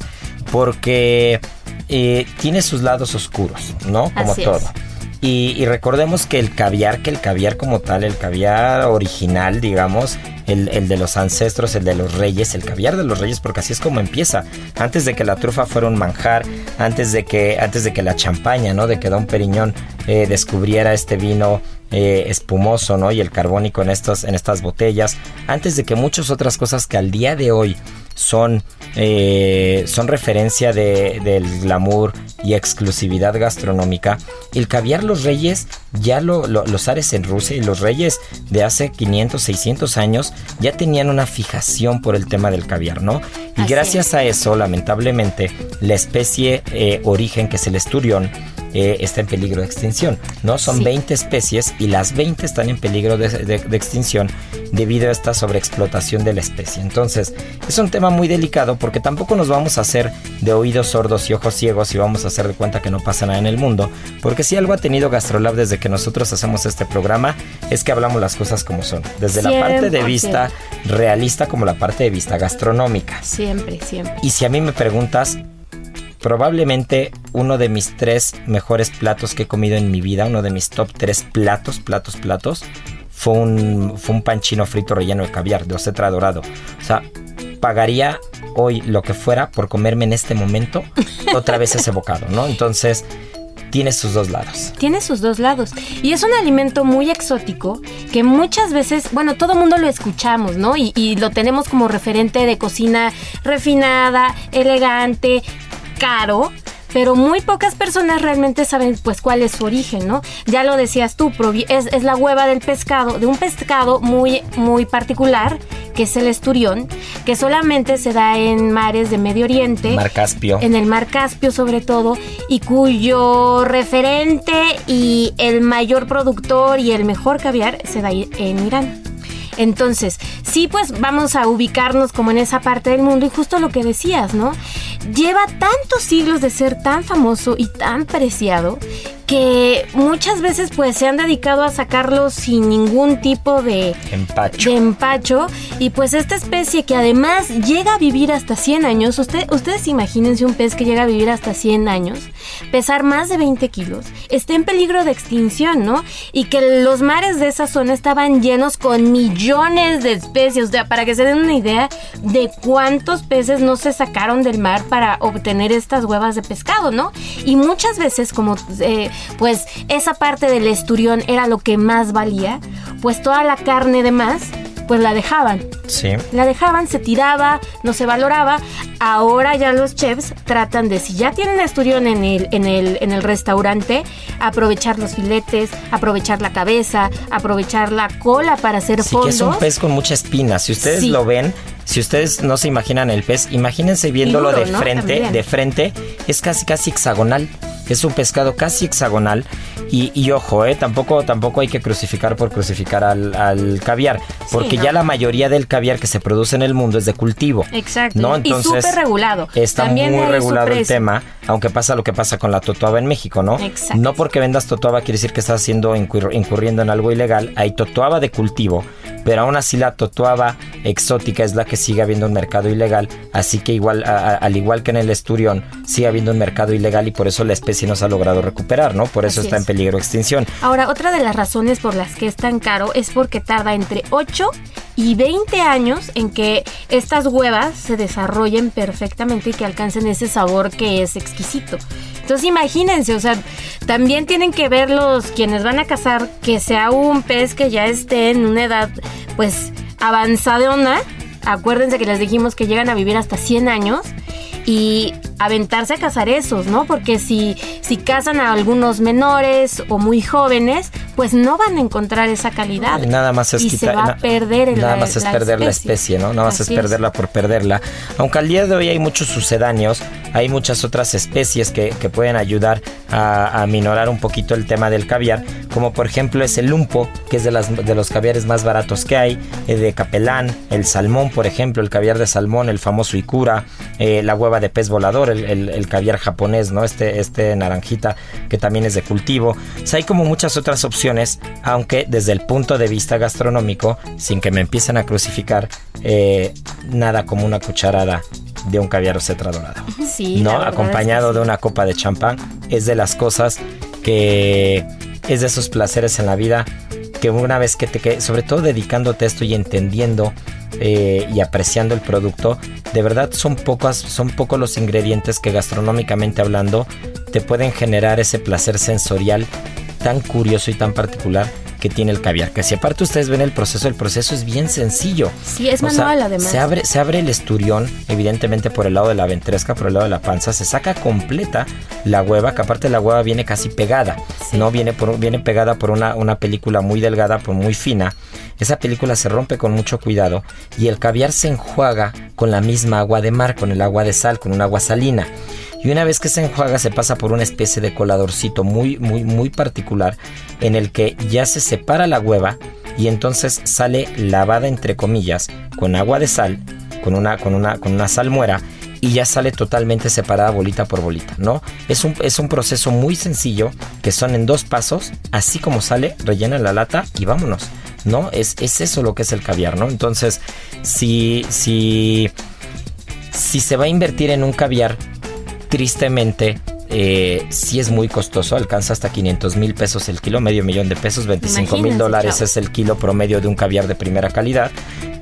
porque eh, tiene sus lados oscuros, ¿no? Como Así es. Y recordemos que el caviar, que el caviar como tal, el caviar original, digamos, el, el de los ancestros, el de los reyes, el caviar de los reyes, porque así es como empieza. Antes de que la trufa fuera un manjar, antes de que, antes de que la champaña, ¿no? De que Don Periñón eh, descubriera este vino eh, espumoso, ¿no? Y el carbónico en, estos, en estas botellas, antes de que muchas otras cosas que al día de hoy son, eh, son referencia de- del glamour y exclusividad gastronómica. El caviar los reyes, ya lo, lo- los zares en Rusia y los reyes de hace 500, 600 años ya tenían una fijación por el tema del caviar, ¿no? Y Así gracias a eso, lamentablemente, la especie eh, origen, que es el esturión, eh, está en peligro de extinción, ¿no? Son Sí. 20 especies y las 20 están en peligro de, de- de extinción debido a esta sobreexplotación de la especie. Entonces, es un tema muy delicado porque tampoco nos vamos a hacer de oídos sordos y ojos ciegos y vamos a hacer de cuenta que no pasa nada en el mundo, porque si algo ha tenido Gastrolab desde que nosotros hacemos este programa es que hablamos las cosas como son, desde la parte de 100%. vista realista como la parte de vista gastronómica. Siempre, siempre. Y si a mí me preguntas, probablemente uno de mis tres mejores platos que he comido en mi vida, uno de mis top tres platos, platos, platos, fue un, fue un pan chino frito relleno de caviar, de ocetra dorado. O sea, pagaría hoy lo que fuera por comerme en este momento (laughs) otra vez ese bocado, ¿no? Entonces, tiene sus dos lados. Tiene sus dos lados. Y es un alimento muy exótico que muchas veces, bueno, todo mundo lo escuchamos, ¿no? Y, y lo tenemos como referente de cocina refinada, elegante, caro pero muy pocas personas realmente saben pues cuál es su origen, ¿no? Ya lo decías tú, es, es la hueva del pescado, de un pescado muy, muy particular, que es el esturión, que solamente se da en mares de Medio Oriente. Mar Caspio. En el Mar Caspio sobre todo, y cuyo referente y el mayor productor y el mejor caviar se da en Irán. Entonces, sí, pues vamos a ubicarnos como en esa parte del mundo y justo lo que decías, ¿no? Lleva tantos siglos de ser tan famoso y tan preciado que muchas veces pues se han dedicado a sacarlo sin ningún tipo de, Empacho. de empacho y pues esta especie que además llega a vivir hasta 100 años, usted, ustedes imagínense un pez que llega a vivir hasta 100 años, pesar más de 20 kilos, está en peligro de extinción, ¿no? Y que los mares de esa zona estaban llenos con millones de especies, o sea, para que se den una idea de cuántos peces no se sacaron del mar para obtener estas huevas de pescado, ¿no? Y muchas veces como... eh, pues esa parte del esturión era lo que más valía, pues toda la carne de más, pues la dejaban. Sí. La dejaban, se tiraba, no se valoraba. Ahora ya los chefs tratan de, si ya tienen esturión en el, en el, en el restaurante, aprovechar los filetes, aprovechar la cabeza, aprovechar la cola para hacer Sí, que fondos. es un pez con mucha espina. Si ustedes Sí. lo ven, si ustedes no se imaginan el pez, imagínense viéndolo duro, de ¿no? frente, También. de frente, es casi casi hexagonal. Es un pescado casi hexagonal y, y ojo, eh, tampoco, tampoco hay que crucificar por crucificar al, al caviar, porque ¿no? ya la mayoría del caviar que se produce en el mundo es de cultivo. Exacto. ¿no? y Entonces, súper regulado. Está También muy regulado el tema, aunque pasa lo que pasa con la totuaba en México, ¿no? Exacto. No porque vendas totuaba quiere decir que estás haciendo incurr- incurriendo en algo ilegal. Hay totuaba de cultivo, pero aún así la totuaba exótica es la que sigue habiendo un mercado ilegal. Así que igual, a- a- al igual que en el esturión, sigue habiendo un mercado ilegal y por eso la especie no se ha logrado recuperar, ¿no? Por eso Así está es. en peligro de extinción. Ahora, otra de las razones por las que es tan caro es porque tarda entre 8 y 20 años en que estas huevas se desarrollen perfectamente y que alcancen ese sabor que es exquisito. Entonces imagínense, o sea, también tienen que ver los quienes van a cazar que sea un pez que ya esté en una edad pues avanzadona. Acuérdense que les dijimos que llegan a vivir hasta 100 años y aventarse a cazar esos, ¿no? Porque si, si cazan a algunos menores o muy jóvenes, pues no van a encontrar esa calidad. Y nada más es y se va a perder el, Nada más es perder la especie, ¿no? Nada más Así es perderla por perderla. Aunque al día de hoy hay muchos sucedáneos, hay muchas otras especies que, que pueden ayudar a, a minorar un poquito el tema del caviar, como por ejemplo es el lumpo, que es de, las, de los caviares más baratos que hay, eh, de capelán, el salmón, por ejemplo, el caviar de salmón, el famoso ikura, eh, la hueva de pez volador, el, el- caviar japonés, ¿no? Este, este naranjita que también es de cultivo. O sea, hay como muchas otras opciones, aunque desde el punto de vista gastronómico, sin que me empiecen a crucificar, eh, nada como una cucharada de un caviar o cetra dorado. Sí, ¿no? verdad es que Acompañado sí. de una copa de champán, es de las cosas que es de esos placeres en la vida que una vez que te que sobre todo dedicándote a esto y entendiendo eh, y apreciando el producto, de verdad son pocas, son pocos los ingredientes que gastronómicamente hablando te pueden generar ese placer sensorial tan curioso y tan particular que tiene el caviar. Que si aparte ustedes ven el proceso, el proceso es bien sencillo. Sí, es O sea, manual además. Se abre, se abre el esturión, evidentemente por el lado de la ventresca, por el lado de la panza, se saca completa la hueva, que aparte la hueva viene casi pegada, no viene, por, viene pegada por una, una película muy delgada, por muy fina. Esa película se rompe con mucho cuidado y el caviar se enjuaga con la misma agua de mar, con el agua de sal, con un agua salina. Y una vez que se enjuaga se pasa por una especie de coladorcito muy, muy, muy particular en el que ya se separa la hueva y entonces sale lavada entre comillas con agua de sal, con una, con una, con una salmuera y ya sale totalmente separada bolita por bolita, ¿no? Es un, es un proceso muy sencillo que son en dos pasos, así como sale, rellena la lata y vámonos, ¿no? Es, es eso lo que es el caviar, ¿no? Entonces, si, si, si se va a invertir en un caviar, tristemente, eh, sí es muy costoso, alcanza hasta 500 mil pesos el kilo, medio millón de pesos, 25 mil dólares es el kilo promedio de un caviar de primera calidad,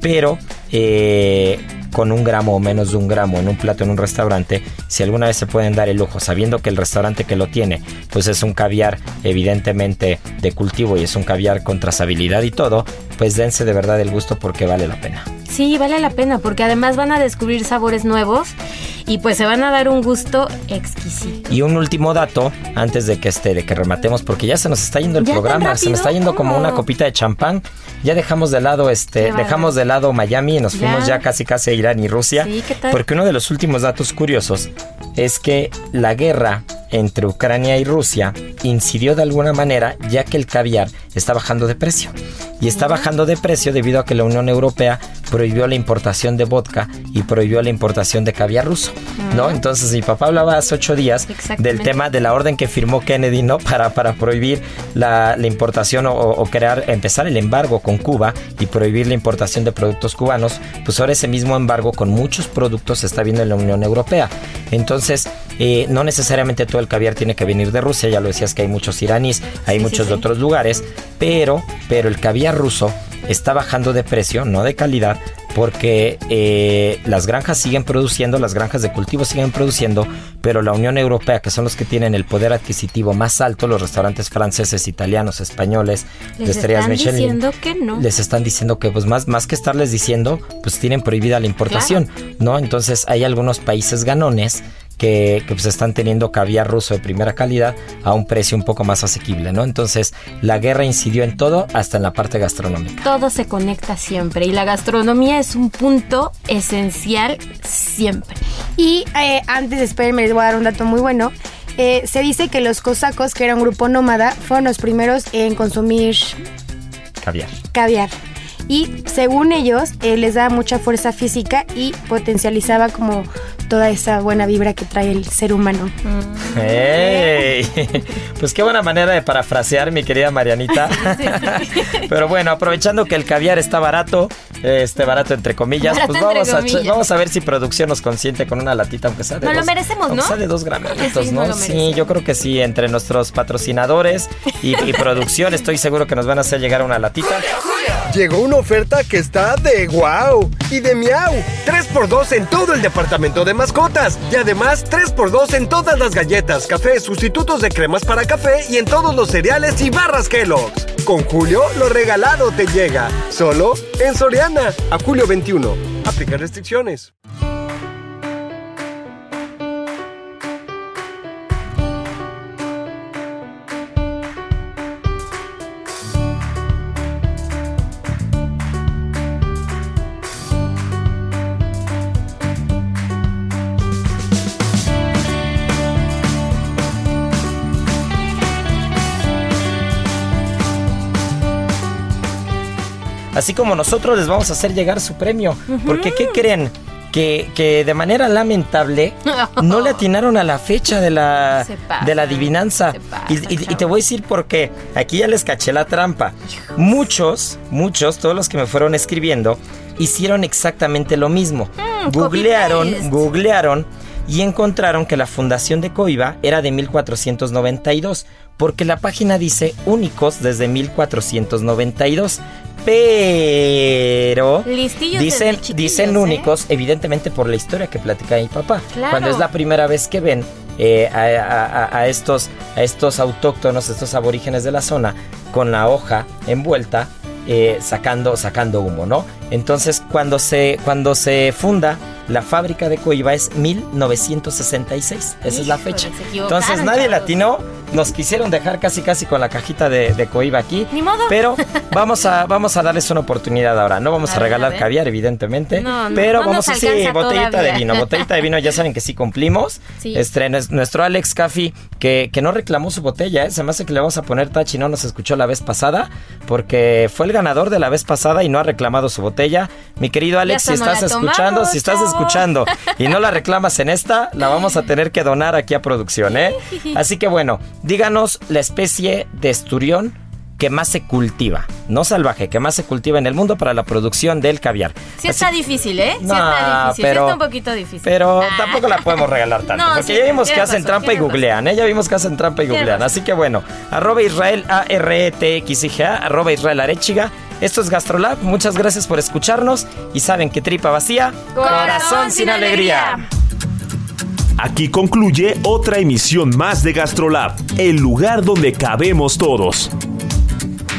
pero eh, con un gramo o menos de un gramo en un plato en un restaurante, si alguna vez se pueden dar el lujo, sabiendo que el restaurante que lo tiene, pues es un caviar evidentemente de cultivo y es un caviar con trazabilidad y todo, pues dense de verdad el gusto porque vale la pena. Sí, vale la pena porque además van a descubrir sabores nuevos y pues se van a dar un gusto exquisito. Y un último dato antes de que este de que rematemos porque ya se nos está yendo el ¿Ya programa, se me está yendo como una copita de champán. Ya dejamos de lado este, dejamos de lado Miami y nos Ya. fuimos ya casi casi a Irán y Rusia. Sí, ¿qué tal? Porque uno de los últimos datos curiosos es que la guerra entre Ucrania y Rusia incidió de alguna manera ya que el caviar está bajando de precio. Y está bajando de precio debido a que la Unión Europea prohibió la importación de vodka y prohibió la importación de caviar ruso, ¿no? Entonces mi papá hablaba hace ocho días del tema de la orden que firmó Kennedy, ¿no? Para, para prohibir la, la importación o, o crear, empezar el embargo con Cuba y prohibir la importación de productos cubanos, pues ahora ese mismo embargo con muchos productos se está viendo en la Unión Europea. Entonces, eh, no necesariamente todo el caviar tiene que venir de Rusia, ya lo decías que hay muchos iraníes, hay Sí, sí, muchos de sí. otros lugares, pero, pero el caviar ruso está bajando de precio, no de calidad, porque eh, las granjas siguen produciendo, las granjas de cultivo siguen produciendo, pero la Unión Europea, que son los que tienen el poder adquisitivo más alto, los restaurantes franceses, italianos, españoles, de Les estrellas están Michelin, diciendo que no. les están diciendo que pues más, más que estarles diciendo, pues tienen prohibida la importación, ¿no? Entonces hay algunos países ganones que, que, pues están teniendo caviar ruso de primera calidad a un precio un poco más asequible, ¿no? Entonces la guerra incidió en todo, hasta en la parte gastronómica. Todo se conecta siempre y la gastronomía es un punto esencial siempre. Y eh, antes, espérenme, les voy a dar un dato muy bueno. Eh, se dice que los cosacos, que era un grupo nómada, fueron los primeros en consumir Caviar. caviar. Y según ellos, eh, les daba mucha fuerza física y potencializaba como toda esa buena vibra que trae el ser humano. ¡Ey! (laughs) Pues qué buena manera de parafrasear, mi querida Marianita. (laughs) Pero bueno, aprovechando que el caviar está barato, este barato entre comillas, Barato pues entre vamos a, vamos a ver si producción nos consiente con una latita, aunque sea de lo dos. merecemos, aunque ¿no? sea de dos gramitos, Sí, ¿no? lo Sí, merecemos. yo creo que sí, entre nuestros patrocinadores y, y producción, estoy seguro que nos van a hacer llegar una latita. Llegó una oferta que está de guau y de miau. 3x2 en todo el departamento de mascotas. Y además 3x2 en todas las galletas, cafés, sustitutos de cremas para café y en todos los cereales y barras Kellogg's. Con Julio, lo regalado te llega. Solo en Soriana. A julio 21. Aplica restricciones. Así como nosotros les vamos a hacer llegar su premio. Porque, ¿qué creen? Que, que de manera lamentable no le atinaron a la fecha de la, pasa, de la adivinanza. pasa, y, y- y te voy a decir por qué. Aquí ya les caché la trampa. Muchos, muchos, todos los que me fueron escribiendo, hicieron exactamente lo mismo. Mm, googlearon, googlearon y encontraron que la fundación de Coiba era de 1492, porque la página dice únicos desde 1492. Pero Listillos dicen, dicen ¿eh? únicos, evidentemente por la historia que platica mi papá. Claro. Cuando es la primera vez que ven eh, a, a- a- a estos, a estos autóctonos, estos aborígenes de la zona, con la hoja envuelta, eh, sacando, sacando humo, ¿no? Entonces, cuando se, cuando se funda la fábrica de Coiba es 1966. Esa es la fecha. Entonces, nadie latino. Nos quisieron dejar casi casi con la cajita de, de Coiba aquí. Ni modo. Pero (laughs) vamos a, vamos a darles una oportunidad ahora. No vamos a, regalar a ver. caviar, evidentemente. No, no, pero no vamos a sí, botellita de vino. Botellita de vino, ya saben que sí cumplimos. Sí. Este, nues- nuestro Alex Caffi, que, que no reclamó su botella, ¿eh? se me hace que le vamos a poner touch y no nos escuchó la vez pasada, porque fue el ganador de la vez pasada y no ha reclamado su botella. Mi querido Alex, si estás escuchando, si estás chavo. Escuchando y no la reclamas en esta, la vamos a tener que donar aquí a producción, ¿eh? (laughs) Así que bueno, díganos la especie de esturión que más se cultiva, no salvaje, que más se cultiva en el mundo para la producción del caviar. Sí Así- está difícil, ¿eh? Sí No, está difícil, sí pero- está un poquito difícil. Pero Ah. tampoco la podemos regalar (laughs) tanto. No, porque sí, ya vimos que hacen trampa y googlean. ¿eh? Ya vimos que hacen trampa y googlean. Así que bueno, arroba Israel A-R-E-T-X-I-G-A, arroba Israel Arechiga. Esto es GastroLab, muchas gracias por escucharnos y saben que tripa vacía, Corazón sin alegría. Aquí concluye otra emisión más de GastroLab, el lugar donde cabemos todos.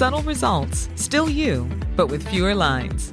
Subtle results, still you, but with fewer lines.